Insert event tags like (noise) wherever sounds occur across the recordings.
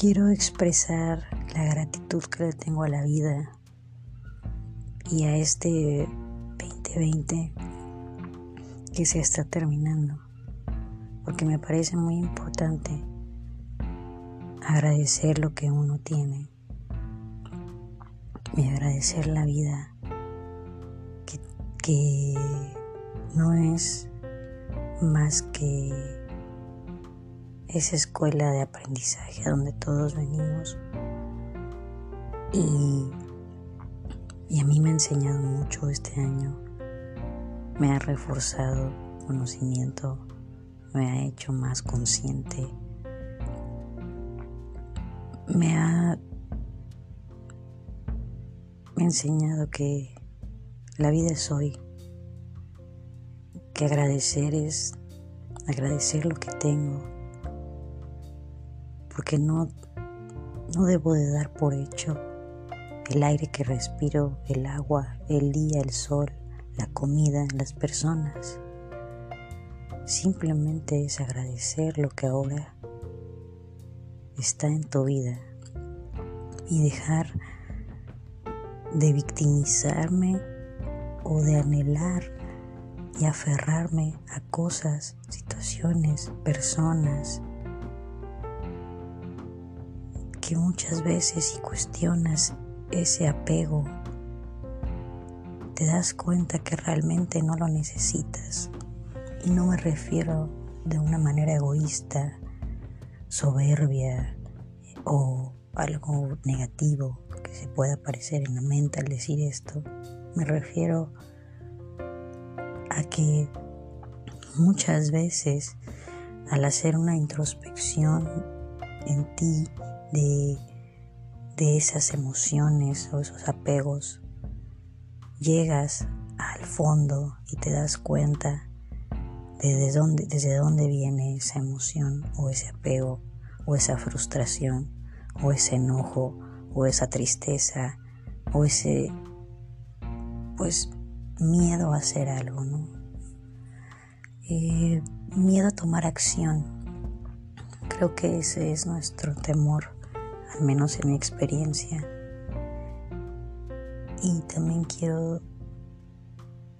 quiero expresar la gratitud que le tengo a la vida y a este 2020 que se está terminando, porque me parece muy importante agradecer lo que uno tiene y agradecer la vida que, que no es más que esa escuela de aprendizaje a donde todos venimos. Y, y a mí me ha enseñado mucho este año. Me ha reforzado conocimiento, me ha hecho más consciente, me ha, me ha enseñado que la vida es hoy, que agradecer es agradecer lo que tengo, porque no, no debo de dar por hecho el aire que respiro, el agua, el día, el sol, la comida, las personas. Simplemente es agradecer lo que ahora está en tu vida y dejar de victimizarme o de anhelar y aferrarme a cosas, situaciones, personas muchas veces si cuestionas ese apego, te das cuenta que realmente no lo necesitas. Y no me refiero de una manera egoísta, soberbia o algo negativo que se pueda aparecer en la mente al decir esto. Me refiero a que muchas veces al hacer una introspección en ti de, esas emociones o esos apegos, llegas al fondo y te das cuenta de desde dónde, desde dónde viene esa emoción o ese apego o esa frustración o ese enojo o esa tristeza o ese pues miedo a hacer algo, ¿no? Eh, miedo a tomar acción. Creo que ese es nuestro temor al menos en mi experiencia. Y también quiero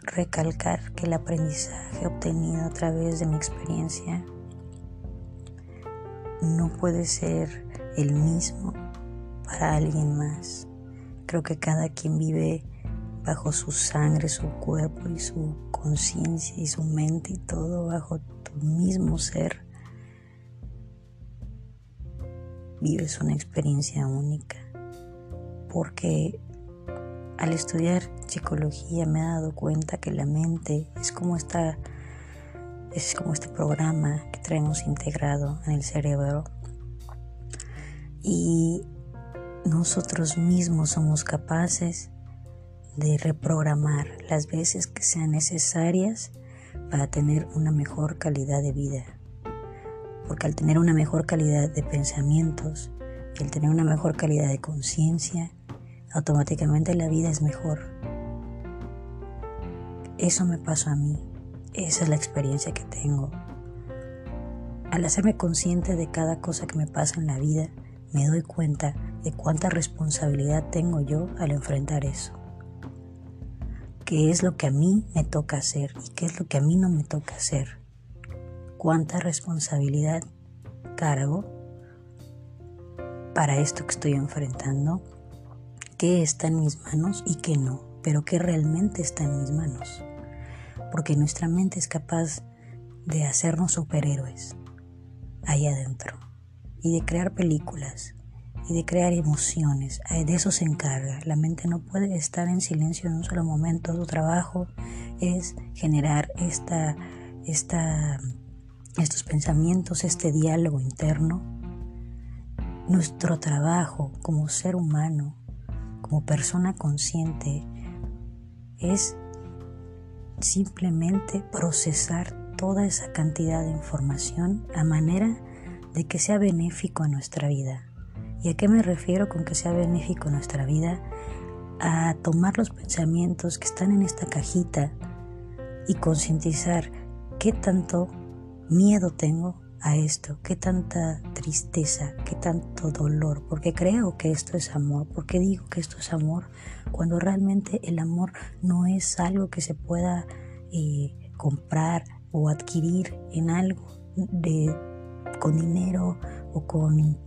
recalcar que el aprendizaje obtenido a través de mi experiencia no puede ser el mismo para alguien más. Creo que cada quien vive bajo su sangre, su cuerpo y su conciencia y su mente y todo bajo tu mismo ser vives una experiencia única. Porque al estudiar psicología me he dado cuenta que la mente es como esta es como este programa que traemos integrado en el cerebro y nosotros mismos somos capaces de reprogramar las veces que sean necesarias para tener una mejor calidad de vida porque al tener una mejor calidad de pensamientos y al tener una mejor calidad de conciencia, automáticamente la vida es mejor. Eso me pasó a mí, esa es la experiencia que tengo. Al hacerme consciente de cada cosa que me pasa en la vida, me doy cuenta de cuánta responsabilidad tengo yo al enfrentar eso. ¿Qué es lo que a mí me toca hacer y qué es lo que a mí no me toca hacer? Cuánta responsabilidad cargo para esto que estoy enfrentando, qué está en mis manos y qué no, pero qué realmente está en mis manos. Porque nuestra mente es capaz de hacernos superhéroes ahí adentro y de crear películas y de crear emociones. De eso se encarga. La mente no puede estar en silencio en un solo momento. Su trabajo es generar esta, esta estos pensamientos, este diálogo interno, nuestro trabajo como ser humano, como persona consciente, es simplemente procesar toda esa cantidad de información a manera de que sea benéfico a nuestra vida. ¿Y a qué me refiero con que sea benéfico a nuestra vida? A tomar los pensamientos que están en esta cajita y concientizar qué tanto miedo tengo a esto? ¿Qué tanta tristeza? ¿Qué tanto dolor? Porque creo que esto es amor. porque digo que esto es amor? Cuando realmente el amor no es algo que se pueda eh, comprar o adquirir en algo de, con dinero o con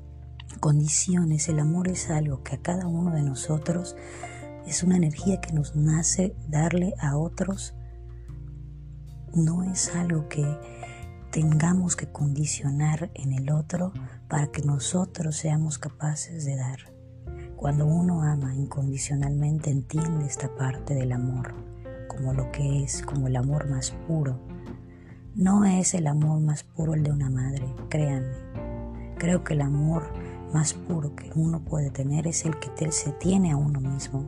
condiciones. El amor es algo que a cada uno de nosotros es una energía que nos nace darle a otros. No es algo que tengamos que condicionar en el otro para que nosotros seamos capaces de dar. Cuando uno ama incondicionalmente entiende esta parte del amor como lo que es, como el amor más puro. No es el amor más puro el de una madre, créanme. Creo que el amor más puro que uno puede tener es el que se tiene a uno mismo.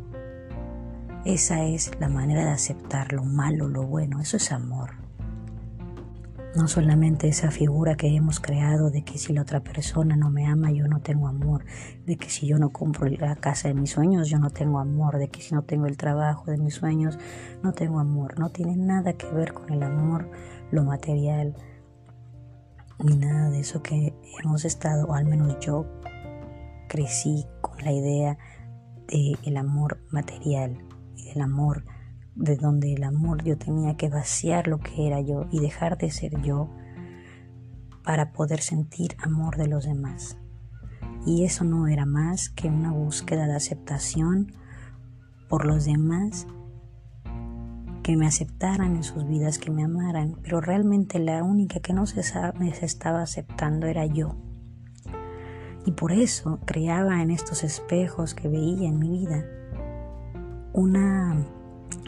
Esa es la manera de aceptar lo malo, lo bueno, eso es amor. No solamente esa figura que hemos creado de que si la otra persona no me ama, yo no tengo amor, de que si yo no compro la casa de mis sueños, yo no tengo amor, de que si no tengo el trabajo de mis sueños, no tengo amor. No tiene nada que ver con el amor, lo material, ni nada de eso que hemos estado, o al menos yo crecí con la idea del el amor material y del amor de donde el amor yo tenía que vaciar lo que era yo y dejar de ser yo para poder sentir amor de los demás. Y eso no era más que una búsqueda de aceptación por los demás, que me aceptaran en sus vidas, que me amaran, pero realmente la única que no se, se estaba aceptando era yo. Y por eso creaba en estos espejos que veía en mi vida una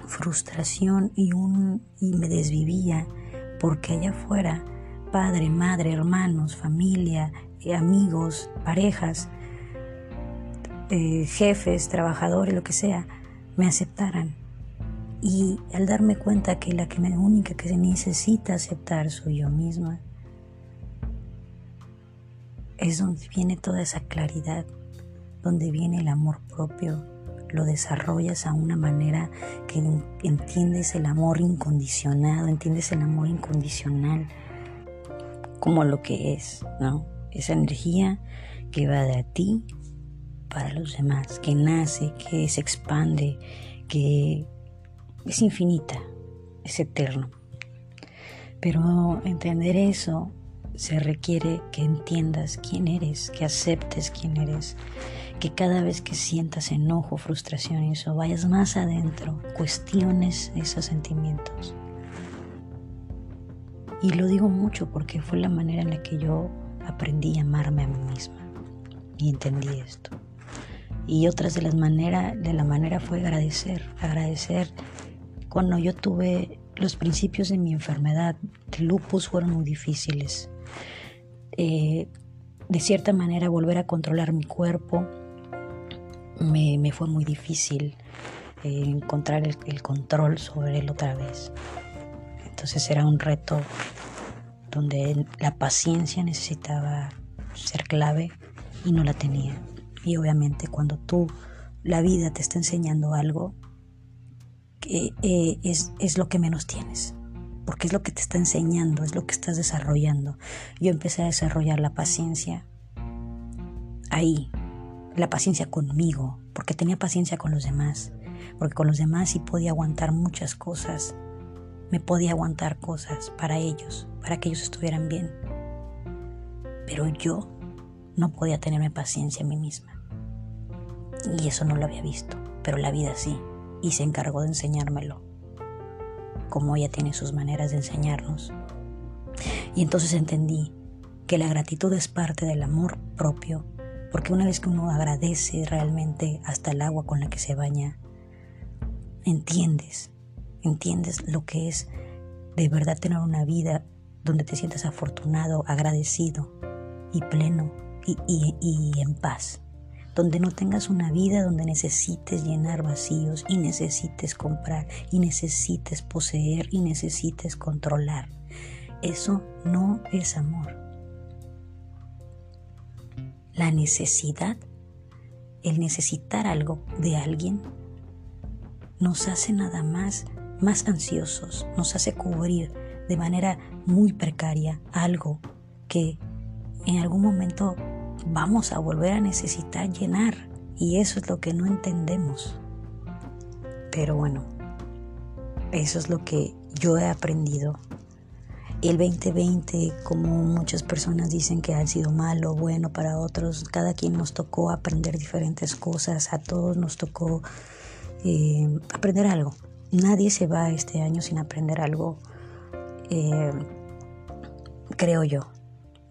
frustración y, un, y me desvivía porque allá afuera padre, madre, hermanos, familia, eh, amigos, parejas, eh, jefes, trabajadores, lo que sea, me aceptaran. Y al darme cuenta que la que única que se necesita aceptar soy yo misma, es donde viene toda esa claridad, donde viene el amor propio, lo desarrollas a una manera que entiendes el amor incondicionado, entiendes el amor incondicional como lo que es, ¿no? Esa energía que va de ti para los demás, que nace, que se expande, que es infinita, es eterno. Pero entender eso se requiere que entiendas quién eres, que aceptes quién eres, que cada vez que sientas enojo, frustración y eso, vayas más adentro, cuestiones esos sentimientos. Y lo digo mucho porque fue la manera en la que yo aprendí a amarme a mí misma y entendí esto. Y otras de las maneras, de la manera fue agradecer, agradecer cuando yo tuve los principios de mi enfermedad de lupus fueron muy difíciles. Eh, de cierta manera volver a controlar mi cuerpo me, fue muy difícil eh, encontrar el, control sobre él otra vez. Entonces era un reto donde la paciencia necesitaba ser clave y no la tenía. Y obviamente cuando tú, la vida te está enseñando algo, que eh, es, es lo que menos tienes porque es lo que te está enseñando, es lo que estás desarrollando. Yo empecé a desarrollar la paciencia ahí, la paciencia conmigo, porque tenía paciencia con los demás, porque con los demás sí podía aguantar muchas cosas, me podía aguantar cosas para ellos, para que ellos estuvieran bien. Pero yo no podía tenerme paciencia a mí misma. Y eso no lo había visto, pero la vida sí, y se encargó de enseñármelo como ella tiene sus maneras de enseñarnos. Y entonces entendí que la gratitud es parte del amor propio, porque una vez que uno agradece realmente hasta el agua con la que se baña, entiendes, entiendes lo que es de verdad tener una vida donde te sientas afortunado, agradecido y pleno y, y en paz donde no tengas una vida donde necesites llenar vacíos y necesites comprar y necesites poseer y necesites controlar. Eso no es amor. La necesidad, el necesitar algo de alguien, nos hace nada más más ansiosos, nos hace cubrir de manera muy precaria algo que en algún momento vamos a volver a necesitar llenar y eso es lo que no entendemos. Pero bueno, eso es lo que yo he aprendido. El 2020, como muchas personas dicen que ha sido malo, bueno para otros, cada quien nos tocó aprender diferentes cosas, a todos nos tocó eh, aprender algo. Nadie se va este año sin aprender algo, eh, creo yo,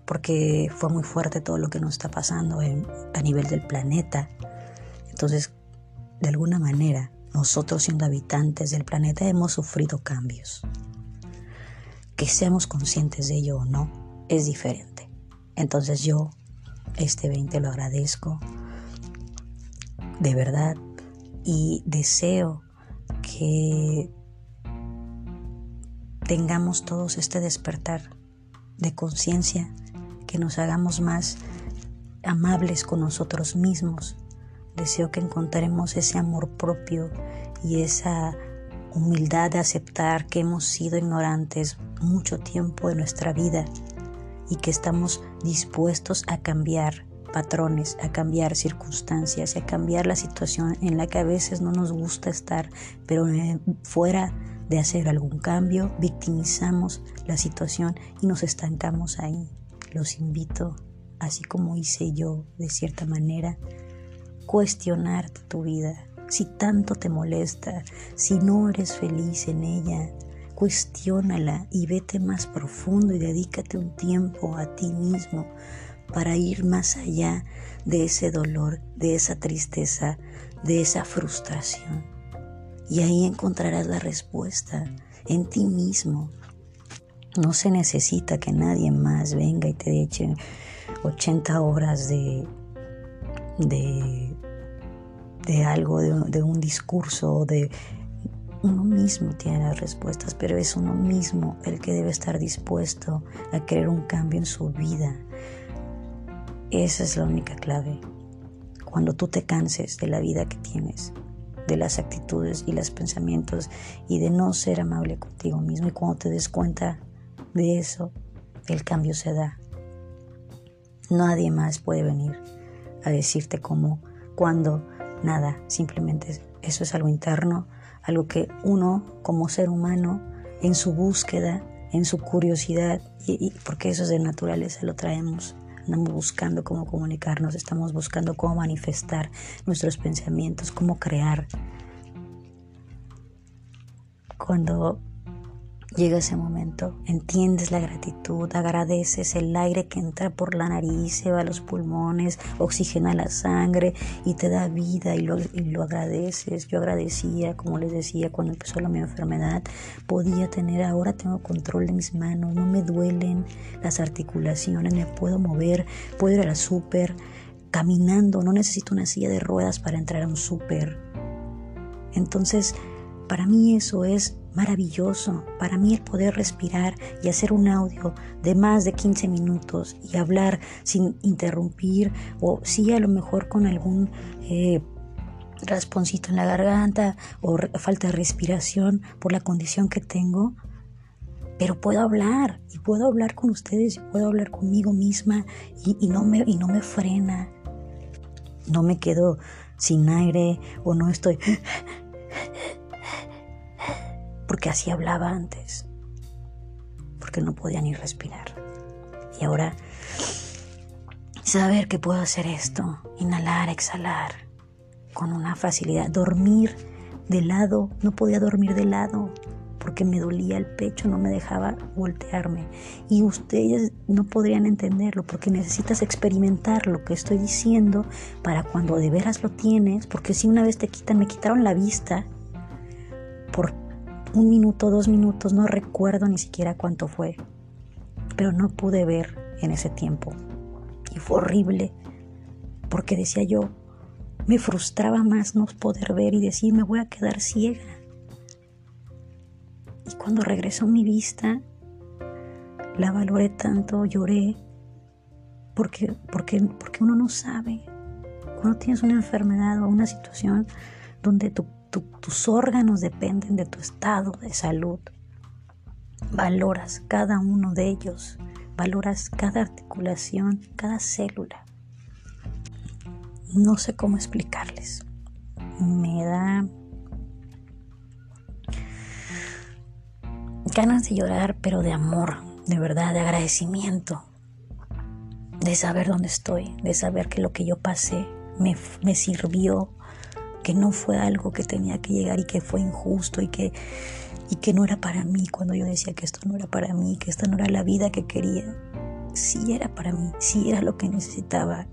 porque fue muy fuerte todo lo que nos está pasando a nivel del planeta. Entonces, de alguna manera, nosotros siendo habitantes del planeta hemos sufrido cambios. Que seamos conscientes de ello o no es diferente. Entonces yo este 20 lo agradezco de verdad y deseo que tengamos todos este despertar de conciencia, que nos hagamos más amables con nosotros mismos, Deseo que encontremos ese amor propio y esa humildad de aceptar que hemos sido ignorantes mucho tiempo de nuestra vida y que estamos dispuestos a cambiar patrones, a cambiar circunstancias, a cambiar la situación en la que a veces no nos gusta estar, pero fuera de hacer algún cambio, victimizamos la situación y nos estancamos ahí. Los invito, así como hice yo de cierta manera, cuestionarte tu vida. Si tanto te molesta, si no eres feliz en ella, cuestiónala y vete más profundo y dedícate un tiempo a ti mismo para ir más allá de ese dolor, de esa tristeza, de esa frustración. Y ahí encontrarás la respuesta en ti mismo. No se necesita que nadie más venga y te eche 80 horas de, de de algo, de, un discurso, de uno mismo tiene las respuestas, pero es uno mismo el que debe estar dispuesto a querer un cambio en su vida. Esa es la única clave. Cuando tú te canses de la vida que tienes, de las actitudes y los pensamientos y de no ser amable contigo mismo y cuando te des cuenta de eso, el cambio se da. Nadie más puede venir a decirte cómo, cuándo, nada, simplemente eso es algo interno, algo que uno como ser humano en su búsqueda, en su curiosidad, y, porque eso es de naturaleza, lo traemos, andamos buscando cómo comunicarnos, estamos buscando cómo manifestar nuestros pensamientos, cómo crear. Cuando Llega ese momento, entiendes la gratitud, agradeces el aire que entra por la nariz, se va a los pulmones, oxigena la sangre y te da vida y lo, agradeces. Yo agradecía, como les decía, cuando empezó la mi enfermedad, podía tener, ahora tengo control de mis manos, no me duelen las articulaciones, me puedo mover, puedo ir al súper caminando, no necesito una silla de ruedas para entrar a un súper. Entonces, para mí eso es maravilloso. Para mí el poder respirar y hacer un audio de más de 15 minutos y hablar sin interrumpir o sí a lo mejor con algún eh, rasponcito en la garganta o falta de respiración por la condición que tengo. Pero puedo hablar y puedo hablar con ustedes y puedo hablar conmigo misma y, no, me, y no me frena. No me quedo sin aire o no estoy (laughs) porque así hablaba antes, porque no podía ni respirar. Y ahora, saber que puedo hacer esto, inhalar, exhalar, con una facilidad, dormir de lado, no podía dormir de lado, porque me dolía el pecho, no me dejaba voltearme. Y ustedes no podrían entenderlo porque necesitas experimentar lo que estoy diciendo para cuando de veras lo tienes, porque si una vez te quitan, me quitaron la vista un minuto, dos minutos, no recuerdo ni siquiera cuánto fue, pero no pude ver en ese tiempo. Y fue horrible, porque decía yo, me frustraba más no poder ver y decir, me voy a quedar ciega. Y cuando regresó mi vista, la valoré tanto, lloré, porque, porque, porque uno no sabe. Cuando tienes una enfermedad o una situación donde tu tus órganos dependen de tu estado de salud. Valoras cada uno de ellos valoras cada articulación, cada célula. No sé cómo explicarles. Me da ganas de llorar, pero de amor, de verdad, de agradecimiento, de saber dónde estoy, de saber que lo que yo pasé me, me sirvió, que no fue algo que tenía que llegar y que fue injusto y que, y que no era para mí cuando yo decía que esto no era para mí, que esta no era la vida que quería. Sí era para mí, sí era lo que necesitaba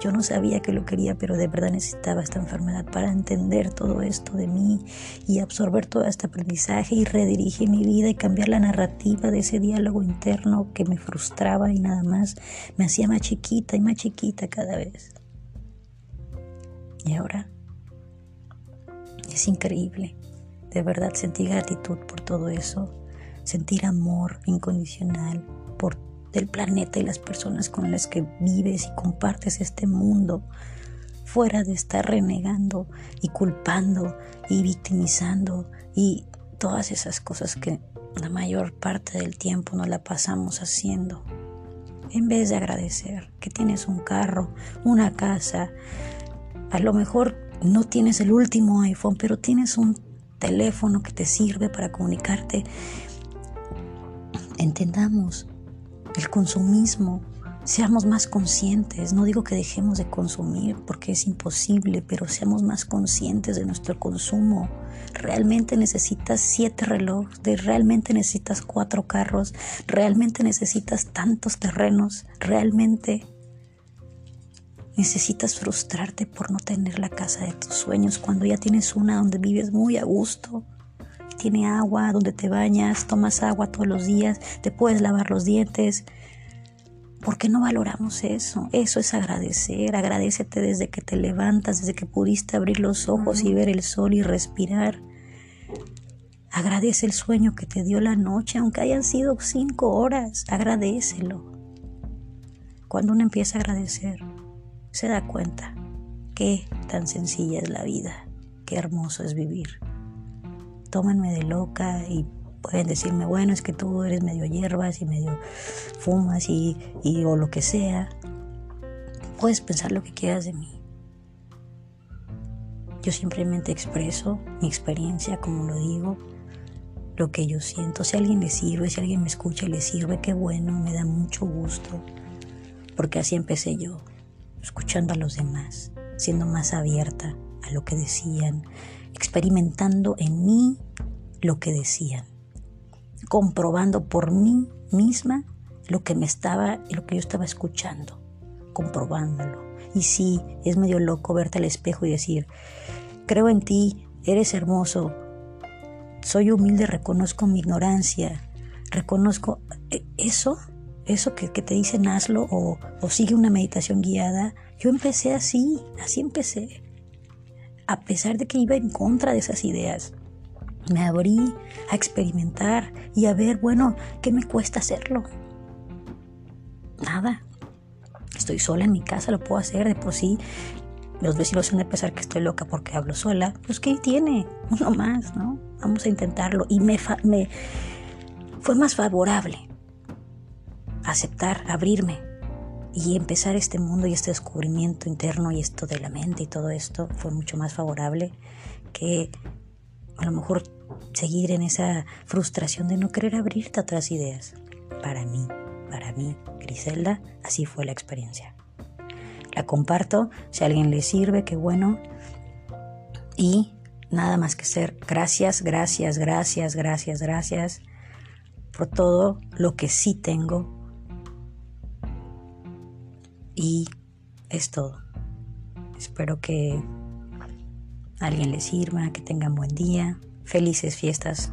yo no sabía que lo quería, pero de verdad necesitaba esta enfermedad para entender todo esto de mí y absorber todo este aprendizaje y redirigir mi vida y cambiar la narrativa de ese diálogo interno que me frustraba y nada más me hacía más chiquita y más chiquita cada vez. Y ahora es increíble. De verdad sentí gratitud por todo eso, sentir amor incondicional por del planeta y las personas con las que vives y compartes este mundo, fuera de estar renegando y culpando y victimizando y todas esas cosas que la mayor parte del tiempo no la pasamos haciendo. En vez de agradecer que tienes un carro, una casa, a lo mejor no tienes el último iPhone, pero tienes un teléfono que te sirve para comunicarte. Entendamos el consumismo, seamos más conscientes. No digo que dejemos de consumir porque es imposible, pero seamos más conscientes de nuestro consumo. Realmente necesitas siete relojes, realmente necesitas cuatro carros, realmente necesitas tantos terrenos, realmente necesitas frustrarte por no tener la casa de tus sueños cuando ya tienes una donde vives muy a gusto tiene agua, donde te bañas, tomas agua todos los días, te puedes lavar los dientes. ¿Por qué no valoramos eso? Eso es agradecer. Agradecete desde que te levantas, desde que pudiste abrir los ojos y ver el sol y respirar. Agradece el sueño que te dio la noche, aunque hayan sido cinco horas. Agradecelo. Cuando uno empieza a agradecer, se da cuenta qué tan sencilla es la vida, qué hermoso es vivir tómenme de loca y pueden decirme, bueno, es que tú eres medio hierbas y medio fumas y, y o lo que sea. Puedes pensar lo que quieras de mí. Yo simplemente expreso mi experiencia, como lo digo, lo que yo siento. Si alguien le sirve, si alguien me escucha y le sirve, qué bueno, me da mucho gusto. Porque así empecé yo, escuchando a los demás, siendo más abierta a lo que decían, experimentando en mí lo que decían, comprobando por mí misma lo que me estaba, lo que yo estaba escuchando, comprobándolo. Y sí, es medio loco verte al espejo y decir, creo en ti, eres hermoso, soy humilde, reconozco mi ignorancia, reconozco e, eso, eso que, te dicen hazlo o, sigue una meditación guiada. Yo empecé así, así empecé a pesar de que iba en contra de esas ideas. Me abrí a experimentar y a ver, bueno, ¿qué me cuesta hacerlo? Nada. Estoy sola en mi casa, lo puedo hacer de por sí. Los vecinos van a pensar que estoy loca porque hablo sola. Pues, ¿qué tiene? Uno más, ¿no? Vamos a intentarlo. Y me fue más favorable aceptar, abrirme y empezar este mundo y este descubrimiento interno y esto de la mente y todo esto fue mucho más favorable que a lo mejor seguir en esa frustración de no querer abrirte a otras ideas. Para mí, para mí, Griselda, así fue la experiencia. La comparto, si a alguien le sirve, qué bueno. Y nada más que ser gracias, gracias, gracias, gracias, gracias por todo lo que sí tengo y es todo. Espero que alguien le sirva, que tengan buen día. Felices fiestas